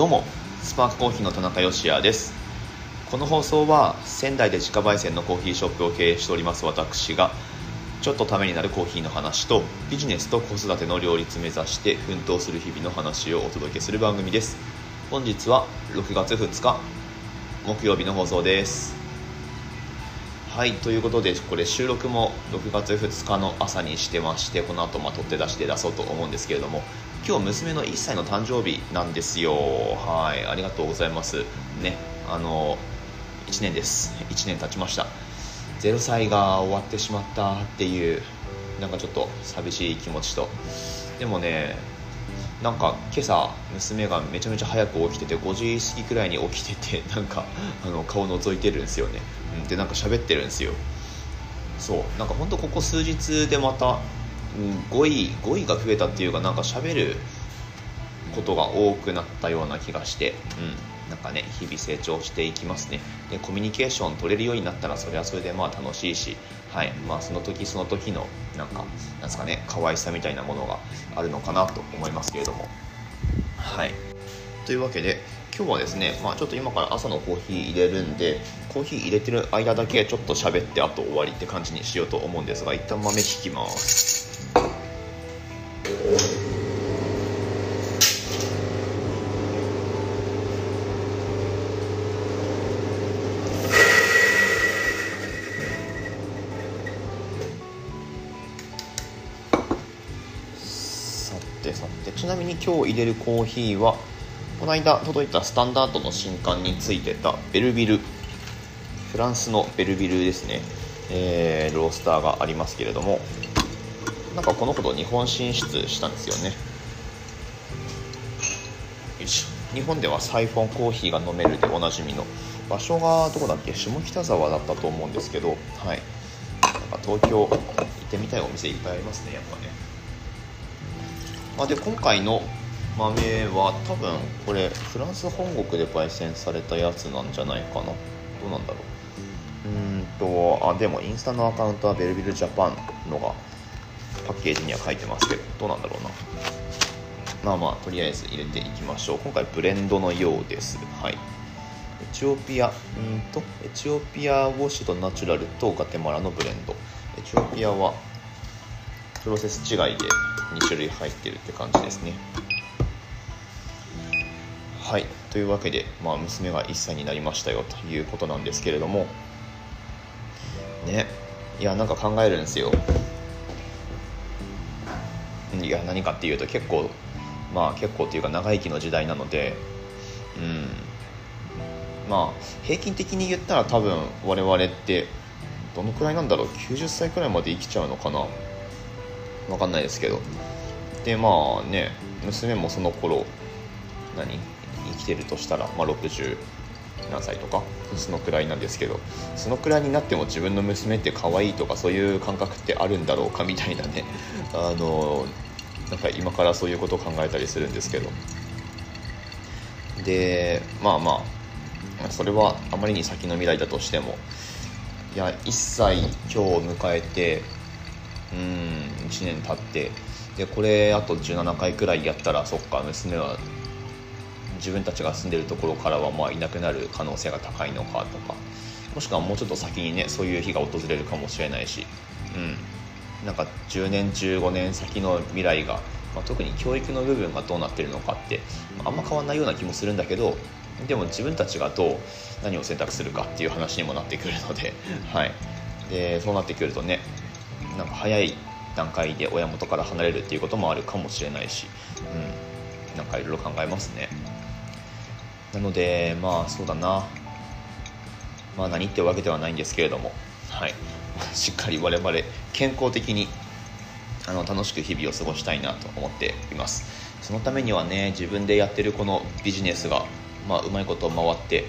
どうもスパークコーヒーの田中芳也です。この放送は仙台で自家焙煎のコーヒーショップを経営しております私がちょっとためになるコーヒーの話とビジネスと子育ての両立目指して奮闘する日々の話をお届けする番組です。本日は6月2日木曜日の放送です。はいということでこれ収録も6月2日の朝にしてましてこの後まあ取って出して出そうと思うんですけれども今日娘の1歳の誕生日なんですよ。はいありがとうございます。ねあの1年です。1年経ちました。0歳が終わってしまったっていうなんかちょっと寂しい気持ちと。でもねなんか今朝娘がめちゃめちゃ早く起きてて5時過ぎくらいに起きてて なんかあの顔覗いてるんですよね、うん、でなんか喋ってるんですよ。そうなんかほんとここ数日でまた、語彙語彙が増えたっていうかなんか喋ることが多くなったような気がして、うん、なんかね日々成長していきますね。でコミュニケーション取れるようになったらそれはそれでまあ楽しいしはい。まあその時その時のなんかなんですかね可愛さみたいなものがあるのかなと思いますけれども。はい。というわけで今日はですね、まあ、ちょっと今から朝のコーヒー入れるんでコーヒー入れてる間だけちょっと喋ってあと終わりって感じにしようと思うんですが一旦豆引きます。さてさてちなみに今日入れるコーヒーはこの間届いたスタンダードの新刊についてたベルビル。フランスのベルビルですね、えー、ロースターがありますけれども。なんかこのほど日本進出したんですよね。よし日本ではサイフォンコーヒーが飲めるでおなじみの。場所がどこだっけ？下北沢だったと思うんですけど。はい。なんか東京行ってみたいお店いっぱいありますねやっぱね。まあ、で今回の豆は多分これフランス本国で焙煎されたやつなんじゃないかな。どうなんだろう。うんとあでもインスタのアカウントはベルビルジャパンのがパッケージには書いてますけどどうなんだろうな。まあまあとりあえず入れていきましょう。今回ブレンドのようです。はい。エチオピアうんとエチオピアウォッシュとナチュラルとガテマラのブレンド。エチオピアはプロセス違いで2種類入ってるって感じですね。はい。というわけで、まあ、娘が1歳になりましたよ。ということなんですけれども。ね。いやなんか考えるんですよ。いや何かっていうと結構まあ結構っていうか長生きの時代なのでうん。まあ平均的に言ったら多分我々ってどのくらいなんだろう？90歳くらいまで生きちゃうのかな？分かんないですけど。でまあね娘もその頃何？生きてるとしたら、まあ、60何歳とか？そのくらいなんですけど。そのくらいになっても自分の娘って可愛いとかそういう感覚ってあるんだろうかみたいなね。あのなんか今からそういうことを考えたりするんですけど。でまあまあそれはあまりに先の未来だとしてもいや1歳今日を迎えてうん1年経ってでこれあと17回くらいやったらそっか娘は自分たちが住んでるところからはまあいなくなる可能性が高いのかとかもしくはもうちょっと先にねそういう日が訪れるかもしれないし、うん、なんか10年15年先の未来が、まあ、特に教育の部分がどうなってるのかって、まあ、あんま変わんないような気もするんだけどでも自分たちがどう何を選択するかっていう話にもなってくるので, はい、でそうなってくるとねなんか早い段階で親元から離れるっていうこともあるかもしれないし、うん、なんかいろいろ考えますね。なのでまあそうだな。まあ何ってわけではないんですけれどもはい。しっかり我々健康的にあの楽しく日々を過ごしたいなと思っています。そのためにはね自分でやってるこのビジネスが、まあ、うまいこと回って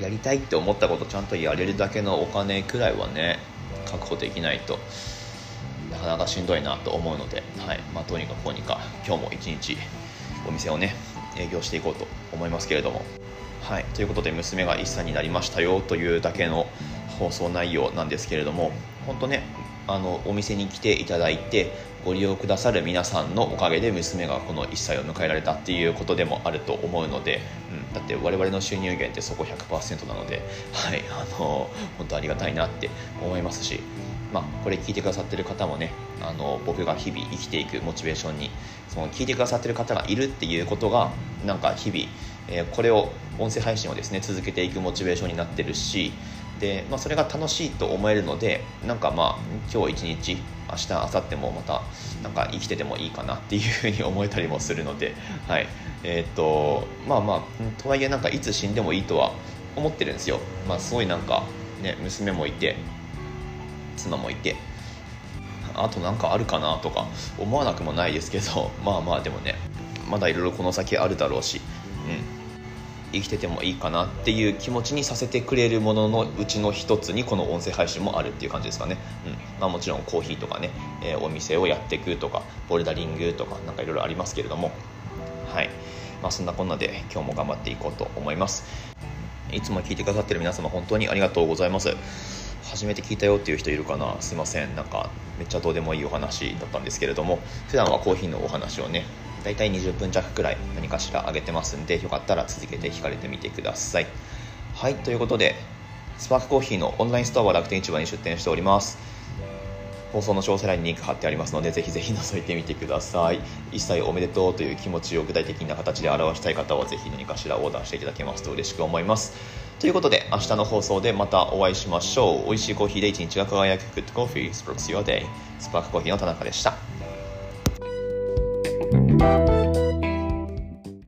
やりたいって思ったことちゃんとやれるだけのお金くらいはね確保できないとなかなかしんどいなと思うので、はい。まあ、どうにかくこうにか今日も一日お店をね営業していこうと思いますけれども。はい、ということで娘が1歳になりましたよというだけの放送内容なんですけれども本当ねあのお店に来ていただいてご利用くださる皆さんのおかげで娘がこの1歳を迎えられたっていうことでもあると思うので、うん、だって我々の収入源ってそこ100%なので、はい、あの本当ありがたいなって思いますし、まあ、これ聞いてくださってる方もねあの僕が日々生きていくモチベーションにその聞いてくださってる方がいるっていうことがなんか日々、えー、これを音声配信をですね続けていくモチベーションになってるしで、まあ、それが楽しいと思えるのでなんかまあ今日一日明日明後日もまたなんか生きててもいいかなっていうふうに思えたりもするので、はい。えー、っとまあまあとはいえなんかいつ死んでもいいとは思ってるんですよ、まあ、すごいなんか、ね、娘もいて妻もいて。あとなんかあるかなとか思わなくもないですけどまあまあでもねまだいろいろこの先あるだろうし、うん、生きててもいいかなっていう気持ちにさせてくれるもののうちの一つにこの音声配信もあるっていう感じですかね、うん。まあ、もちろんコーヒーとかね、えー、お店をやっていくとかボルダリングとか何かいろいろありますけれども。はい、まあ、そんなこんなで今日も頑張っていこうと思います。いつも聞いてくださってる皆様本当にありがとうございます。初めて聞いたよっていう人いるかな？すいません。なんかめっちゃどうでもいいお話だったんですけれども普段はコーヒーのお話をね大体20分弱くらい何かしら上げてますんでよかったら続けて聞かれてみてください。はいということでスパークコーヒーのオンラインストアは楽天市場に出店しております。放送の詳細欄にリンク貼ってありますのでぜひぜひ覗いてみてください。一切おめでとうという気持ちを具体的な形で表したい方はぜひ何かしらオーダーしていただけますと嬉しく思います。ということで明日の放送でまたお会いしましょう。美味しいコーヒーで一日が輝く。Good Coffee. Sparks Your Day. スパークコーヒーの田中でした。Bye.